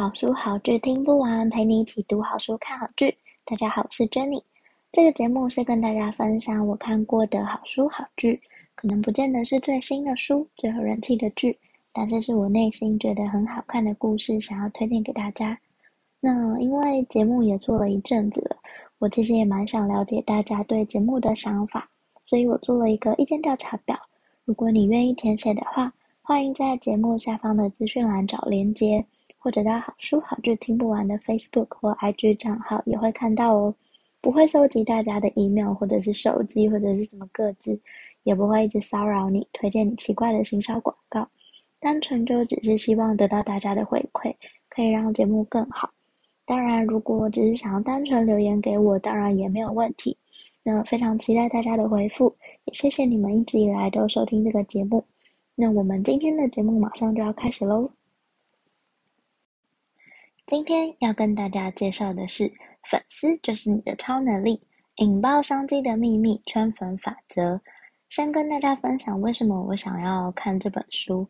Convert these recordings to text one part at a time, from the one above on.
好书好剧听不完，陪你一起读好书看好剧。大家好，我是 Jenny。这个节目是跟大家分享我看过的好书好剧，可能不见得是最新的书、最有人气的剧，但这是我内心觉得很好看的故事，想要推荐给大家。那因为节目也做了一阵子了，我其实也蛮想了解大家对节目的想法，所以我做了一个意见调查表。如果你愿意填写的话，欢迎在节目下方的资讯栏找连接。或者到好书好剧听不完的 Facebook 或 IG 账号也会看到哦，不会收集大家的 email 或者是手机或者是什么个资，也不会一直骚扰你，推荐你奇怪的行销广告，单纯就只是希望得到大家的回馈，可以让节目更好。当然，如果只是想要单纯留言给我，当然也没有问题。那非常期待大家的回复，也谢谢你们一直以来都收听这个节目。那我们今天的节目马上就要开始喽。今天要跟大家介绍的是《粉丝就是你的超能力》，引爆商机的秘密——圈粉法则。先跟大家分享为什么我想要看这本书。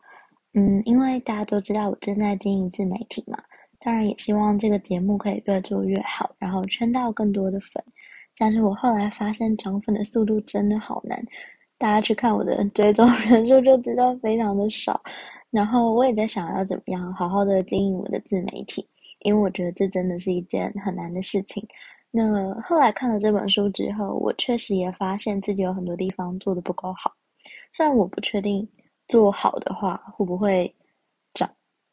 嗯，因为大家都知道我正在经营自媒体嘛，当然也希望这个节目可以越做越好，然后圈到更多的粉。但是我后来发现涨粉的速度真的好难，大家去看我的追踪人数就知道非常的少。然后我也在想要怎么样好好的经营我的自媒体。因为我觉得这真的是一件很难的事情。那后来看了这本书之后，我确实也发现自己有很多地方做的不够好。虽然我不确定做好的话会不会涨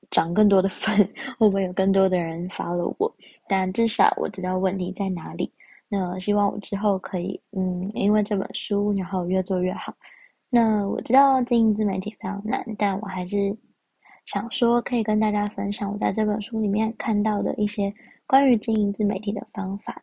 涨更多的粉，会不会有更多的人 follow 我，但至少我知道问题在哪里。那希望我之后可以，嗯，因为这本书，然后越做越好。那我知道经营自媒体非常难，但我还是。想说可以跟大家分享我在这本书里面看到的一些关于经营自媒体的方法。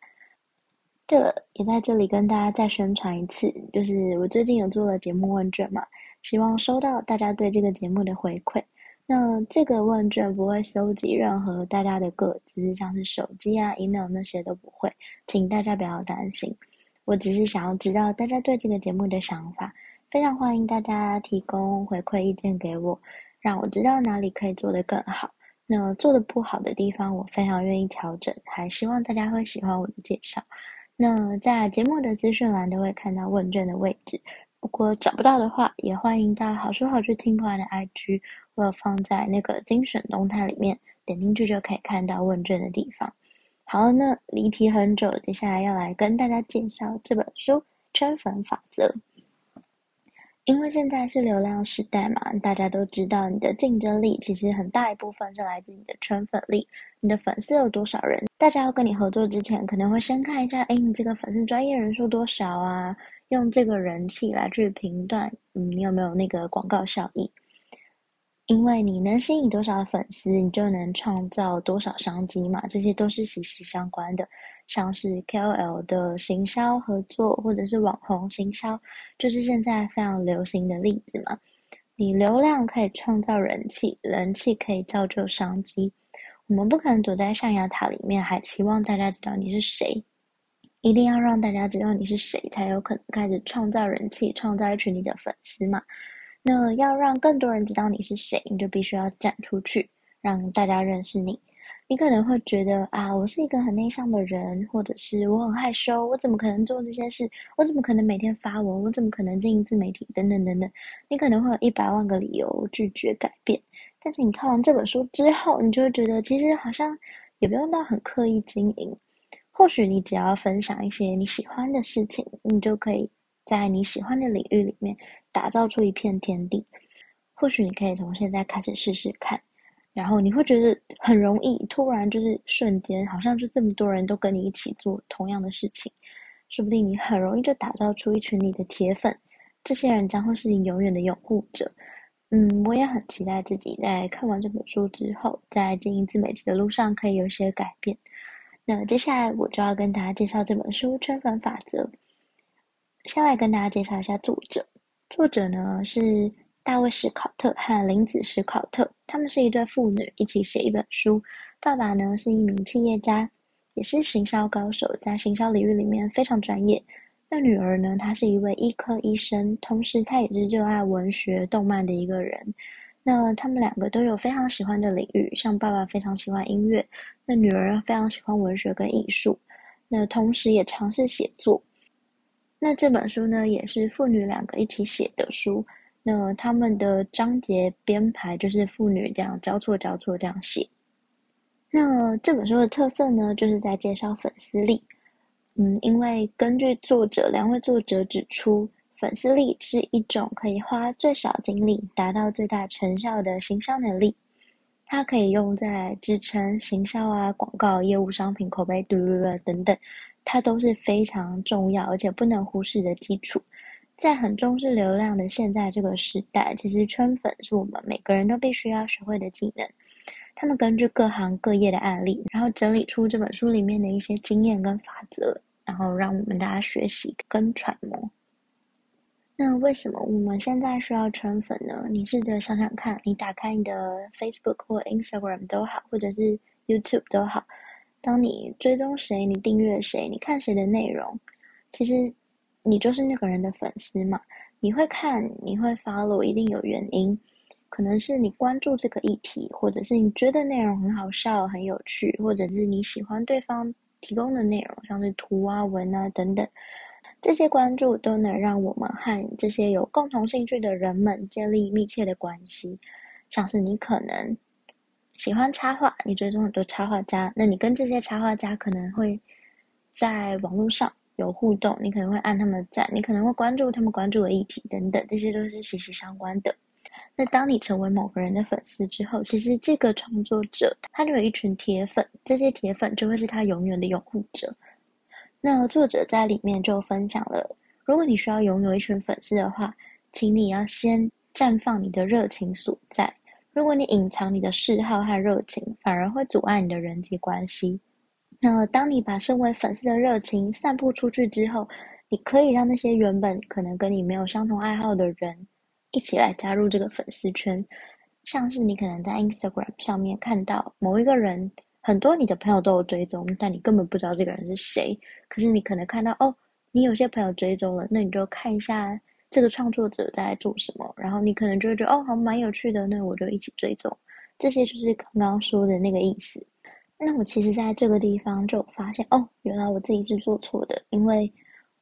这也在这里跟大家再宣传一次，就是我最近有做了节目问卷嘛，希望收到大家对这个节目的回馈。那这个问卷不会收集任何大家的个资，像是手机啊、email 那些都不会，请大家不要担心。我只是想要知道大家对这个节目的想法，非常欢迎大家提供回馈意见给我。让我知道哪里可以做得更好。那做得不好的地方，我非常愿意调整。还希望大家会喜欢我的介绍。那在节目的资讯栏都会看到问卷的位置。如果找不到的话，也欢迎到好说好剧听不完的 IG，我有放在那个精选动态里面，点进去就可以看到问卷的地方。好，那离题很久，接下来要来跟大家介绍这本书《圈粉法则》。因为现在是流量时代嘛，大家都知道你的竞争力其实很大一部分是来自你的圈粉力，你的粉丝有多少人？大家要跟你合作之前，可能会先看一下，哎，你这个粉丝专业人数多少啊？用这个人气来去评断，嗯，你有没有那个广告效益？因为你能吸引多少粉丝，你就能创造多少商机嘛，这些都是息息相关的。像是 KOL 的行销合作，或者是网红行销，就是现在非常流行的例子嘛。你流量可以创造人气，人气可以造就商机。我们不可能躲在象牙塔里面，还期望大家知道你是谁。一定要让大家知道你是谁，才有可能开始创造人气，创造一群你的粉丝嘛。那要让更多人知道你是谁，你就必须要站出去，让大家认识你。你可能会觉得啊，我是一个很内向的人，或者是我很害羞，我怎么可能做这些事？我怎么可能每天发文？我怎么可能经营自媒体？等等等等。你可能会有一百万个理由拒绝改变。但是你看完这本书之后，你就会觉得其实好像也不用到很刻意经营。或许你只要分享一些你喜欢的事情，你就可以在你喜欢的领域里面。打造出一片天地，或许你可以从现在开始试试看，然后你会觉得很容易，突然就是瞬间，好像就这么多人都跟你一起做同样的事情，说不定你很容易就打造出一群你的铁粉，这些人将会是你永远的拥护者。嗯，我也很期待自己在看完这本书之后，在经营自媒体的路上可以有些改变。那接下来我就要跟大家介绍这本书《圈粉法则》。先来跟大家介绍一下作者，作者呢是大卫·史考特和林子·史考特，他们是一对父女，一起写一本书。爸爸呢是一名企业家，也是行销高手，在行销领域里面非常专业。那女儿呢，她是一位医科医生，同时她也是热爱文学、动漫的一个人。那他们两个都有非常喜欢的领域，像爸爸非常喜欢音乐，那女儿非常喜欢文学跟艺术，那同时也尝试写作。那这本书呢，也是父女两个一起写的书。那他们的章节编排就是父女这样交错交错这样写。那这本书的特色呢，就是在介绍粉丝力。嗯，因为根据作者两位作者指出，粉丝力是一种可以花最少精力达到最大成效的行销能力。它可以用在支撑行销啊、广告、业务、商品、口碑、等等。它都是非常重要而且不能忽视的基础。在很重视流量的现在这个时代，其实圈粉是我们每个人都必须要学会的技能。他们根据各行各业的案例，然后整理出这本书里面的一些经验跟法则，然后让我们大家学习跟揣摩。那为什么我们现在需要圈粉呢？你试着想想看，你打开你的 Facebook 或 Instagram 都好，或者是 YouTube 都好。当你追踪谁，你订阅谁，你看谁的内容，其实你就是那个人的粉丝嘛。你会看，你会 follow，一定有原因，可能是你关注这个议题，或者是你觉得内容很好笑、很有趣，或者是你喜欢对方提供的内容，像是图啊、文啊等等，这些关注都能让我们和这些有共同兴趣的人们建立密切的关系，像是你可能。喜欢插画，你追踪很多插画家，那你跟这些插画家可能会在网络上有互动，你可能会按他们的赞，你可能会关注他们关注的议题等等，这些都是息息相关的。那当你成为某个人的粉丝之后，其实这个创作者他就有一群铁粉，这些铁粉就会是他永远的拥护者。那作者在里面就分享了，如果你需要拥有一群粉丝的话，请你要先绽放你的热情所在。如果你隐藏你的嗜好和热情，反而会阻碍你的人际关系。那当你把身为粉丝的热情散布出去之后，你可以让那些原本可能跟你没有相同爱好的人一起来加入这个粉丝圈。像是你可能在 Instagram 上面看到某一个人，很多你的朋友都有追踪，但你根本不知道这个人是谁。可是你可能看到哦，你有些朋友追踪了，那你就看一下。这个创作者在做什么？然后你可能就会觉得哦，好蛮有趣的，那我就一起追踪。这些就是刚刚说的那个意思。那我其实在这个地方就发现哦，原来我自己是做错的，因为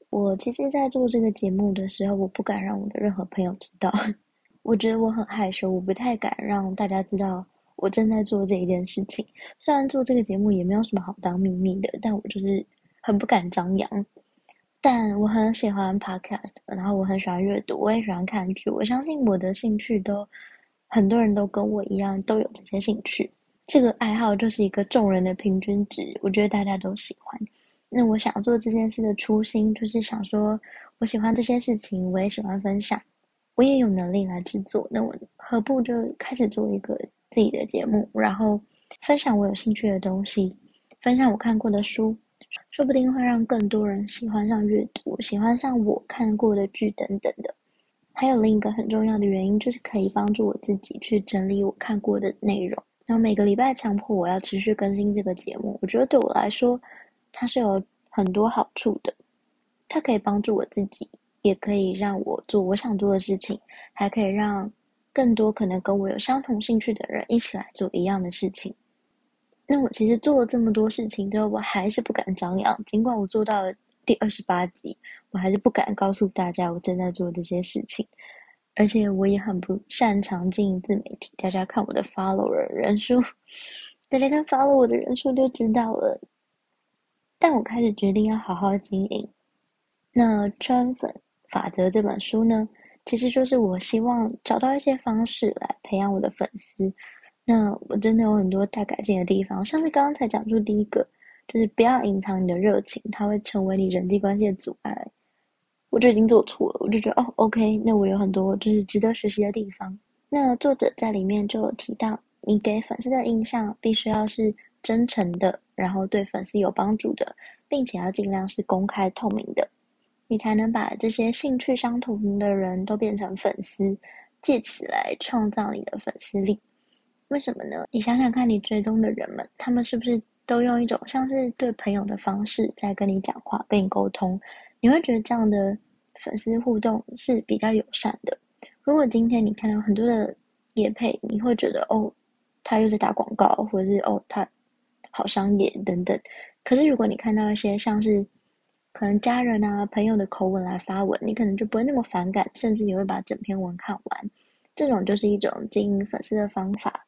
我其实，在做这个节目的时候，我不敢让我的任何朋友知道。我觉得我很害羞，我不太敢让大家知道我正在做这一件事情。虽然做这个节目也没有什么好当秘密的，但我就是很不敢张扬。但我很喜欢 podcast，然后我很喜欢阅读，我也喜欢看剧。我相信我的兴趣都很多人都跟我一样都有这些兴趣。这个爱好就是一个众人的平均值，我觉得大家都喜欢。那我想做这件事的初心就是想说，我喜欢这些事情，我也喜欢分享，我也有能力来制作。那我何不就开始做一个自己的节目，然后分享我有兴趣的东西，分享我看过的书。说不定会让更多人喜欢上阅读，喜欢上我看过的剧等等的。还有另一个很重要的原因，就是可以帮助我自己去整理我看过的内容。然后每个礼拜强迫我要持续更新这个节目，我觉得对我来说，它是有很多好处的。它可以帮助我自己，也可以让我做我想做的事情，还可以让更多可能跟我有相同兴趣的人一起来做一样的事情。那我其实做了这么多事情之后，我还是不敢张扬。尽管我做到了第二十八集，我还是不敢告诉大家我正在做这些事情。而且我也很不擅长经营自媒体。大家看我的 follower 人数，大家看 follow 我的人数就知道了。但我开始决定要好好经营。那《圈粉法则》这本书呢，其实就是我希望找到一些方式来培养我的粉丝。那我真的有很多待改进的地方，像是刚刚才讲出第一个，就是不要隐藏你的热情，它会成为你人际关系的阻碍。我就已经做错了，我就觉得哦，OK，那我有很多就是值得学习的地方。那作者在里面就有提到，你给粉丝的印象必须要是真诚的，然后对粉丝有帮助的，并且要尽量是公开透明的，你才能把这些兴趣相同的人都变成粉丝，借此来创造你的粉丝力。为什么呢？你想想看，你追踪的人们，他们是不是都用一种像是对朋友的方式在跟你讲话、跟你沟通？你会觉得这样的粉丝互动是比较友善的。如果今天你看到很多的业配，你会觉得哦，他又在打广告，或者是哦，他好商业等等。可是如果你看到一些像是可能家人啊、朋友的口吻来发文，你可能就不会那么反感，甚至你会把整篇文看完。这种就是一种经营粉丝的方法。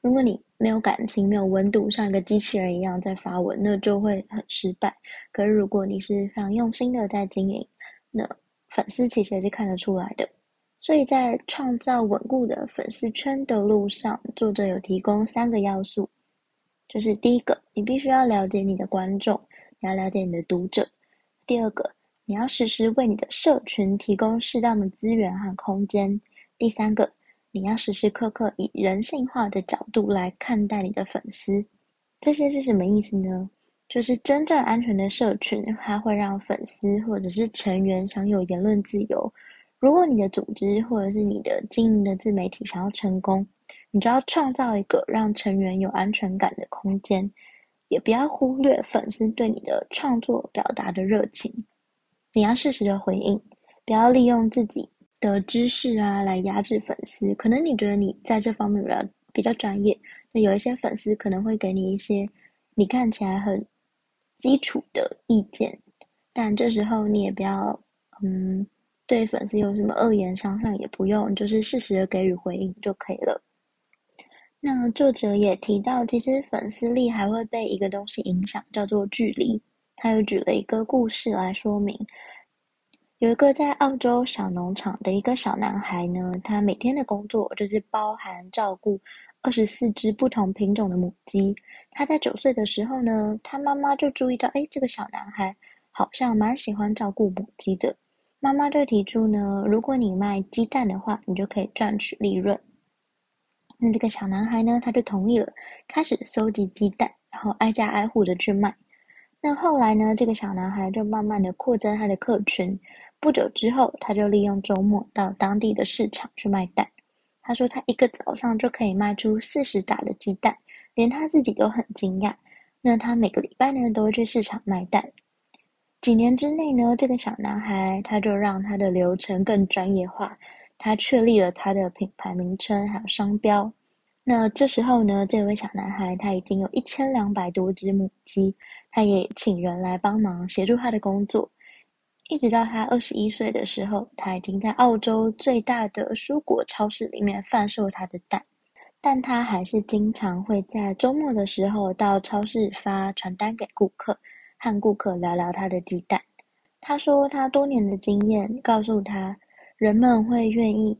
如果你没有感情、没有温度，像一个机器人一样在发文，那就会很失败。可是如果你是非常用心的在经营，那粉丝其实也是看得出来的。所以在创造稳固的粉丝圈的路上，作者有提供三个要素，就是第一个，你必须要了解你的观众，你要了解你的读者；第二个，你要时时为你的社群提供适当的资源和空间；第三个，你要时时刻刻以人性化的角度来看待你的粉丝。这些是什么意思呢？就是真正安全的社群，它会让粉丝或者是成员享有言论自由。如果你的组织或者是你的经营的自媒体想要成功，你就要创造一个让成员有安全感的空间，也不要忽略粉丝对你的创作表达的热情。你要适时的回应，不要利用自己的知识啊来压制粉丝。可能你觉得你在这方面比较比较专业，那有一些粉丝可能会给你一些你看起来很基础的意见，但这时候你也不要嗯。对粉丝有什么恶言相向也不用，就是适时的给予回应就可以了。那作者也提到，其实粉丝力还会被一个东西影响，叫做距离。他又举了一个故事来说明，有一个在澳洲小农场的一个小男孩呢，他每天的工作就是包含照顾二十四只不同品种的母鸡。他在九岁的时候呢，他妈妈就注意到，哎，这个小男孩好像蛮喜欢照顾母鸡的。妈妈就提出呢，如果你卖鸡蛋的话，你就可以赚取利润。那这个小男孩呢，他就同意了，开始收集鸡蛋，然后挨家挨户的去卖。那后来呢，这个小男孩就慢慢的扩增他的客群。不久之后，他就利用周末到当地的市场去卖蛋。他说他一个早上就可以卖出四十打的鸡蛋，连他自己都很惊讶。那他每个礼拜呢，都会去市场卖蛋。几年之内呢，这个小男孩他就让他的流程更专业化，他确立了他的品牌名称还有商标。那这时候呢，这位小男孩他已经有一千两百多只母鸡，他也请人来帮忙协助他的工作。一直到他二十一岁的时候，他已经在澳洲最大的蔬果超市里面贩售他的蛋，但他还是经常会在周末的时候到超市发传单给顾客。和顾客聊聊他的鸡蛋，他说他多年的经验告诉他，人们会愿意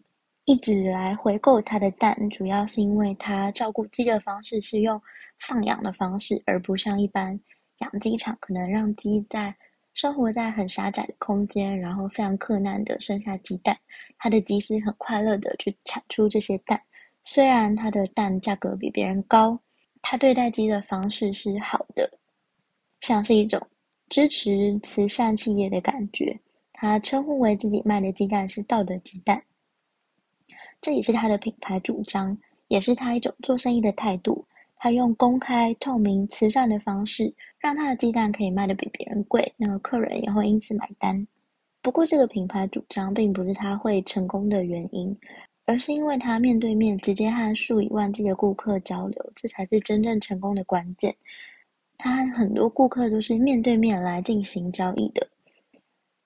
一直来回购他的蛋，主要是因为他照顾鸡的方式是用放养的方式，而不像一般养鸡场可能让鸡在生活在很狭窄的空间，然后非常困难的生下鸡蛋。他的鸡是很快乐的去产出这些蛋，虽然他的蛋价格比别人高，他对待鸡的方式是好的。像是一种支持慈善企业的感觉。他称呼为自己卖的鸡蛋是道德鸡蛋，这也是他的品牌主张，也是他一种做生意的态度。他用公开、透明、慈善的方式，让他的鸡蛋可以卖得比别人贵，那个客人也会因此买单。不过，这个品牌主张并不是他会成功的原因，而是因为他面对面直接和数以万计的顾客交流，这才是真正成功的关键。他很多顾客都是面对面来进行交易的，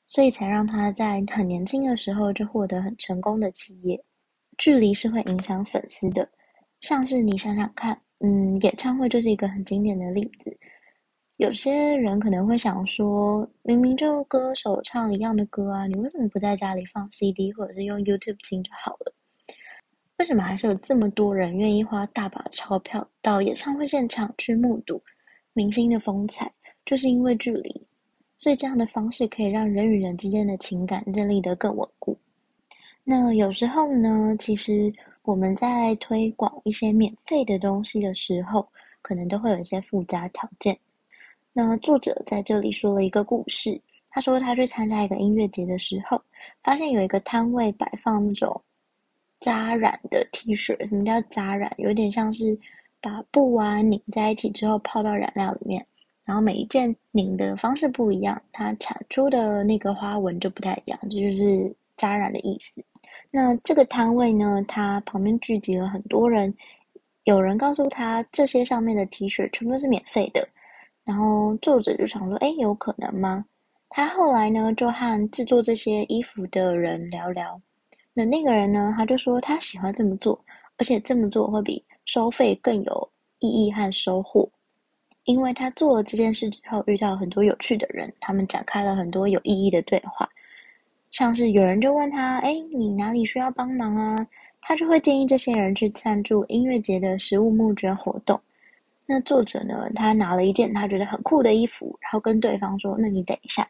所以才让他在很年轻的时候就获得很成功的企业。距离是会影响粉丝的，像是你想想看，嗯，演唱会就是一个很经典的例子。有些人可能会想说，明明就歌手唱一样的歌啊，你为什么不在家里放 CD 或者是用 YouTube 听就好了？为什么还是有这么多人愿意花大把钞票到演唱会现场去目睹？明星的风采，就是因为距离，所以这样的方式可以让人与人之间的情感建立得更稳固。那有时候呢，其实我们在推广一些免费的东西的时候，可能都会有一些附加条件。那作者在这里说了一个故事，他说他去参加一个音乐节的时候，发现有一个摊位摆放那种扎染的 T 恤。什么叫扎染？有点像是把布啊拧在一起之后泡到染料里面，然后每一件拧的方式不一样，它产出的那个花纹就不太一样，这就是扎染的意思。那这个摊位呢，它旁边聚集了很多人，有人告诉他这些上面的 T 恤全部都是免费的，然后作者就想说，诶，有可能吗？他后来呢就和制作这些衣服的人聊聊，那那个人呢，他就说他喜欢这么做，而且这么做会比收费更有意义和收获，因为他做了这件事之后遇到很多有趣的人，他们展开了很多有意义的对话。像是有人就问他：“哎，你哪里需要帮忙啊？”他就会建议这些人去赞助音乐节的食物募捐活动。那作者呢，他拿了一件他觉得很酷的衣服，然后跟对方说：“那你等一下。”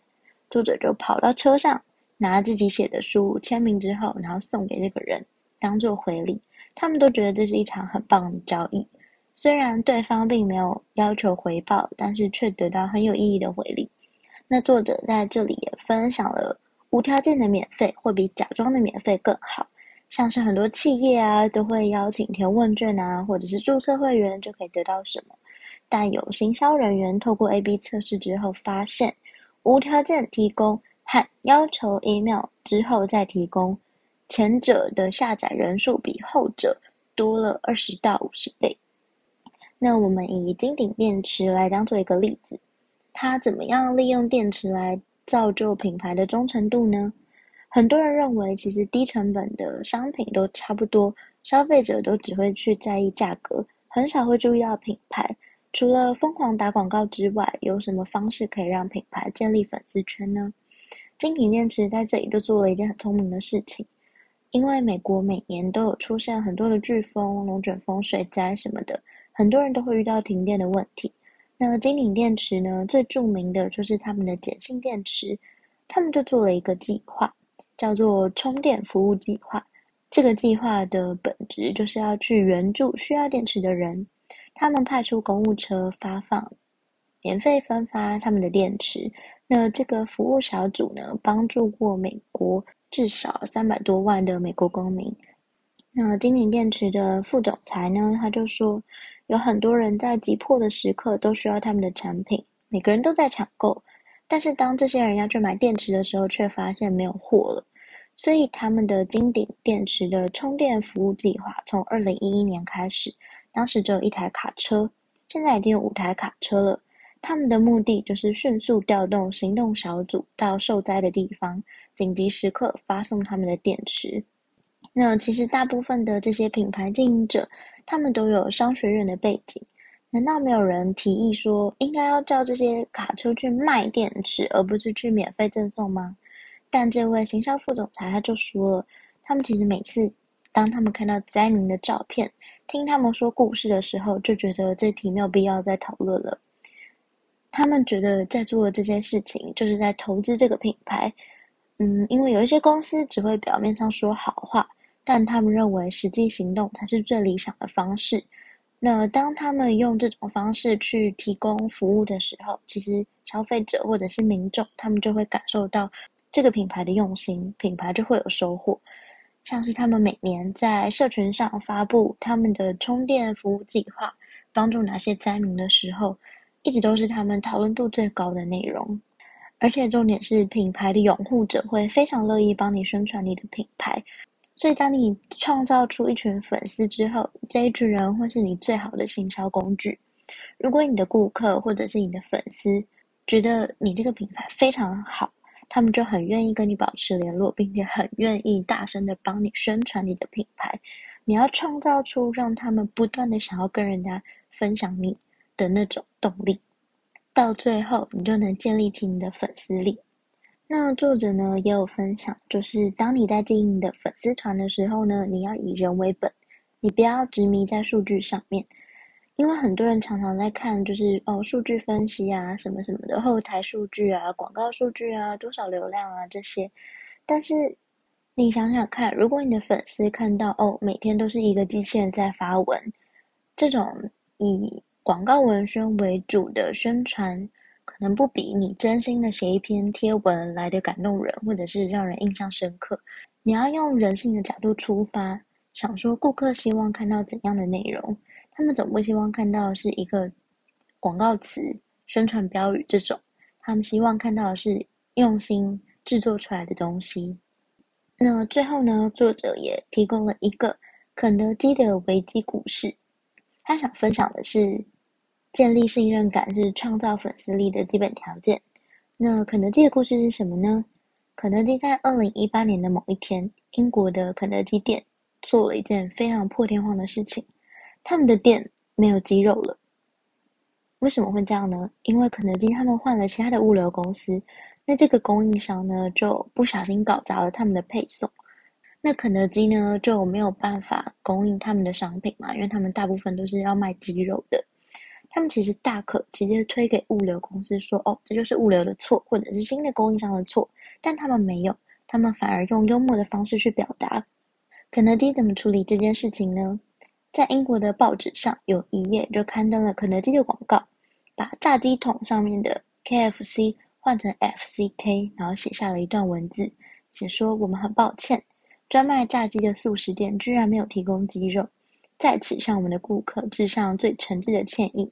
作者就跑到车上，拿自己写的书签名之后，然后送给这个人当做回礼。他们都觉得这是一场很棒的交易。虽然对方并没有要求回报，但是却得到很有意义的回礼。那作者在这里也分享了。无条件的免费会比假装的免费更好，像是很多企业啊都会邀请填问卷啊，或者是注册会员就可以得到什么。但有行销人员透过 A/B 测试之后发现，无条件提供和要求 email 之后再提供，前者的下载人数比后者多了二十到五十倍。那我们以金鼎电池来当做一个例子，它怎么样利用电池来造就品牌的忠诚度呢？很多人认为，其实低成本的商品都差不多，消费者都只会去在意价格，很少会注意到品牌。除了疯狂打广告之外，有什么方式可以让品牌建立粉丝圈呢？金鼎电池在这里就做了一件很聪明的事情，因为美国每年都有出现很多的飓风、龙卷风、水灾什么的，很多人都会遇到停电的问题。那金鼎电池呢，最著名的就是他们的碱性电池，他们就做了一个计划，叫做充电服务计划。这个计划的本质就是要去援助需要电池的人，他们派出公务车发放，免费分发他们的电池。那这个服务小组呢，帮助过美国至少三百多万的美国公民。那金鼎电池的副总裁呢，他就说。有很多人在急迫的时刻都需要他们的产品，每个人都在抢购，但是当这些人要去买电池的时候，却发现没有货了。所以他们的金鼎电池的充电服务计划从二零一一年开始，当时只有一台卡车，现在已经有五台卡车了。他们的目的就是迅速调动行动小组到受灾的地方，紧急时刻发送他们的电池。那其实大部分的这些品牌经营者，他们都有商学院的背景，难道没有人提议说应该要叫这些卡车去卖电池，而不是去免费赠送吗？但这位行销副总裁他就说了，他们其实每次当他们看到灾民的照片，听他们说故事的时候，就觉得这题没有必要再讨论了。他们觉得在做这些事情，就是在投资这个品牌。嗯，因为有一些公司只会表面上说好话。但他们认为实际行动才是最理想的方式。那当他们用这种方式去提供服务的时候，其实消费者或者是民众，他们就会感受到这个品牌的用心，品牌就会有收获。像是他们每年在社群上发布他们的充电服务计划，帮助哪些灾民的时候，一直都是他们讨论度最高的内容。而且重点是，品牌的拥护者会非常乐意帮你宣传你的品牌。所以，当你创造出一群粉丝之后，这一群人会是你最好的行销工具。如果你的顾客或者是你的粉丝觉得你这个品牌非常好，他们就很愿意跟你保持联络，并且很愿意大声的帮你宣传你的品牌。你要创造出让他们不断的想要跟人家分享你的那种动力，到最后你就能建立起你的粉丝力。那作者呢也有分享，就是当你在经营的粉丝团的时候呢，你要以人为本，你不要执迷在数据上面，因为很多人常常在看，就是哦数据分析啊，什么什么的后台数据啊，广告数据啊，多少流量啊这些，但是你想想看，如果你的粉丝看到哦，每天都是一个机器人在发文，这种以广告文宣为主的宣传，可能不比你真心的写一篇贴文来的感动人，或者是让人印象深刻。你要用人性的角度出发，想说顾客希望看到怎样的内容，他们总不希望看到是一个广告词、宣传标语这种，他们希望看到的是用心制作出来的东西。那最后呢，作者也提供了一个肯德基的危机故事。他想分享的是，建立信任感是创造粉丝力的基本条件。那肯德基的故事是什么呢？肯德基在二零一八年的某一天，英国的肯德基店做了一件非常破天荒的事情，他们的店没有鸡肉了。为什么会这样呢？因为肯德基他们换了其他的物流公司。那这个供应商呢，就不小心搞砸了他们的配送，那肯德基呢就没有办法供应他们的商品嘛，因为他们大部分都是要卖鸡肉的。他们其实大可直接推给物流公司说：“哦，这就是物流的错，或者是新的供应商的错。”但他们没有，他们反而用幽默的方式去表达。肯德基怎么处理这件事情呢？在英国的报纸上有一页就刊登了肯德基的广告，把炸鸡桶上面的 KFC。换成 FCK，然后写下了一段文字，写说我们很抱歉，专卖炸鸡的素食店居然没有提供鸡肉，在此向我们的顾客致上最诚挚的歉意，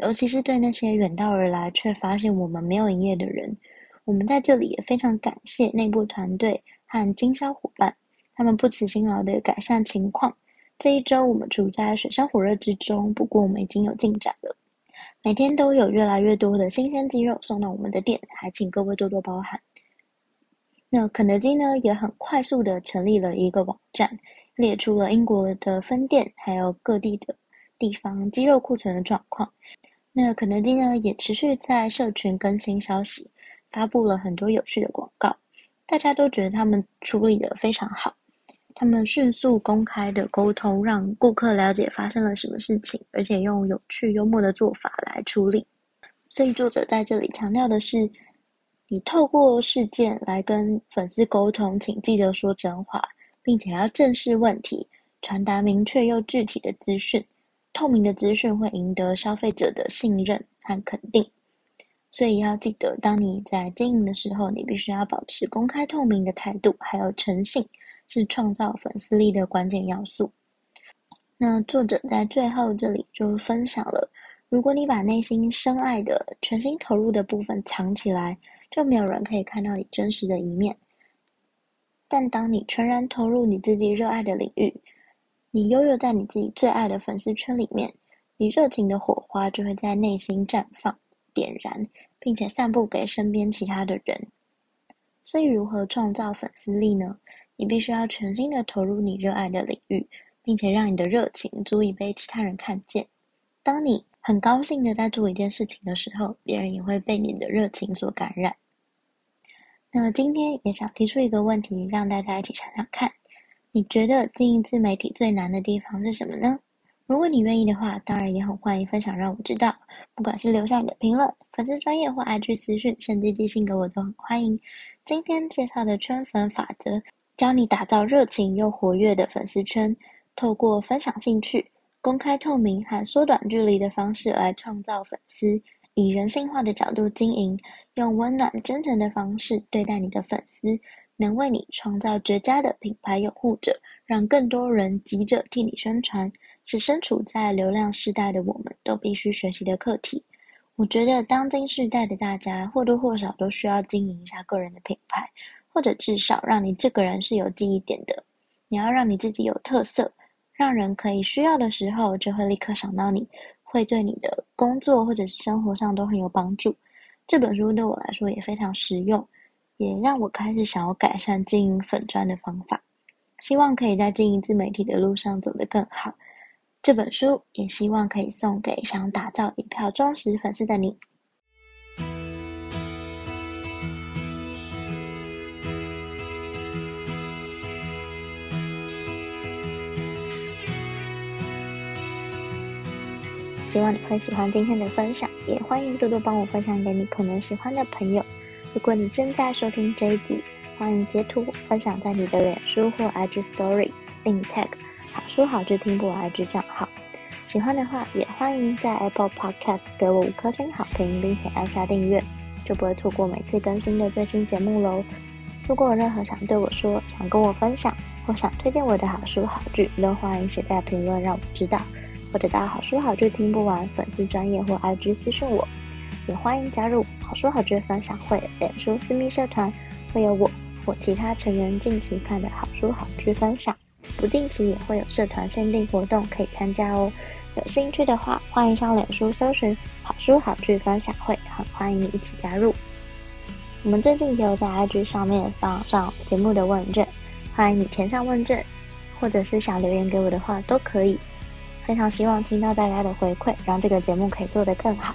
尤其是对那些远道而来却发现我们没有营业的人，我们在这里也非常感谢内部团队和经销伙伴，他们不辞辛劳的改善情况。这一周我们处在水深火热之中，不过我们已经有进展了。每天都有越来越多的新鲜鸡肉送到我们的店，还请各位多多包涵。那肯德基呢，也很快速的成立了一个网站，列出了英国的分店还有各地的地方鸡肉库存的状况。那肯德基呢，也持续在社群更新消息，发布了很多有趣的广告，大家都觉得他们处理得非常好。他们迅速公开的沟通，让顾客了解发生了什么事情，而且用有趣幽默的做法来处理。所以作者在这里强调的是，你透过事件来跟粉丝沟通，请记得说真话，并且要正视问题，传达明确又具体的资讯。透明的资讯会赢得消费者的信任和肯定。所以要记得，当你在经营的时候，你必须要保持公开透明的态度，还有诚信。是创造粉丝力的关键要素。那作者在最后这里就分享了：如果你把内心深爱的、全心投入的部分藏起来，就没有人可以看到你真实的一面。但当你全然投入你自己热爱的领域，你悠悠在你自己最爱的粉丝圈里面，你热情的火花就会在内心绽放、点燃，并且散布给身边其他的人。所以，如何创造粉丝力呢？你必须要全心的投入你热爱的领域，并且让你的热情足以被其他人看见。当你很高兴的在做一件事情的时候，别人也会被你的热情所感染。那么今天也想提出一个问题，让大家一起想想看：你觉得经营自媒体最难的地方是什么呢？如果你愿意的话，当然也很欢迎分享，让我知道。不管是留下你的评论、粉丝专业或 IG 私讯，甚至寄信给我，都很欢迎。今天介绍的圈粉法则。教你打造热情又活跃的粉丝圈，透过分享兴趣、公开透明和缩短距离的方式来创造粉丝，以人性化的角度经营，用温暖真诚的方式对待你的粉丝，能为你创造绝佳的品牌拥护者，让更多人急着替你宣传，是身处在流量时代的我们都必须学习的课题。我觉得当今世代的大家或多或少都需要经营一下个人的品牌。或者至少让你这个人是有记忆点的，你要让你自己有特色，让人可以需要的时候就会立刻想到你，会对你的工作或者是生活上都很有帮助。这本书对我来说也非常实用，也让我开始想要改善经营粉钻的方法，希望可以在经营自媒体的路上走得更好。这本书也希望可以送给想打造一票忠实粉丝的你。希望你会喜欢今天的分享，也欢迎多多帮我分享给你可能喜欢的朋友。如果你正在收听这一集，欢迎截图分享在你的脸书或 IG Story，并 tag 好书好剧听不完 IG 账号。喜欢的话，也欢迎在 Apple Podcast 给我五颗星好评，并且按下订阅，就不会错过每次更新的最新节目喽。如果有任何想对我说、想跟我分享或想推荐我的好书好剧，都欢迎写在评论让我知道，或者到好书好剧听不完粉丝专页或 IG 私信我。也欢迎加入好书好剧分享会脸书私密社团，会有我或其他成员近期看的好书好剧分享，不定期也会有社团限定活动可以参加哦。有兴趣的话，欢迎上脸书搜寻好书好剧分享会，很欢迎你一起加入。我们最近也有在 IG 上面放上节目的问卷，欢迎你填上问卷，或者是想留言给我的话都可以。非常希望听到大家的回馈，让这个节目可以做得更好。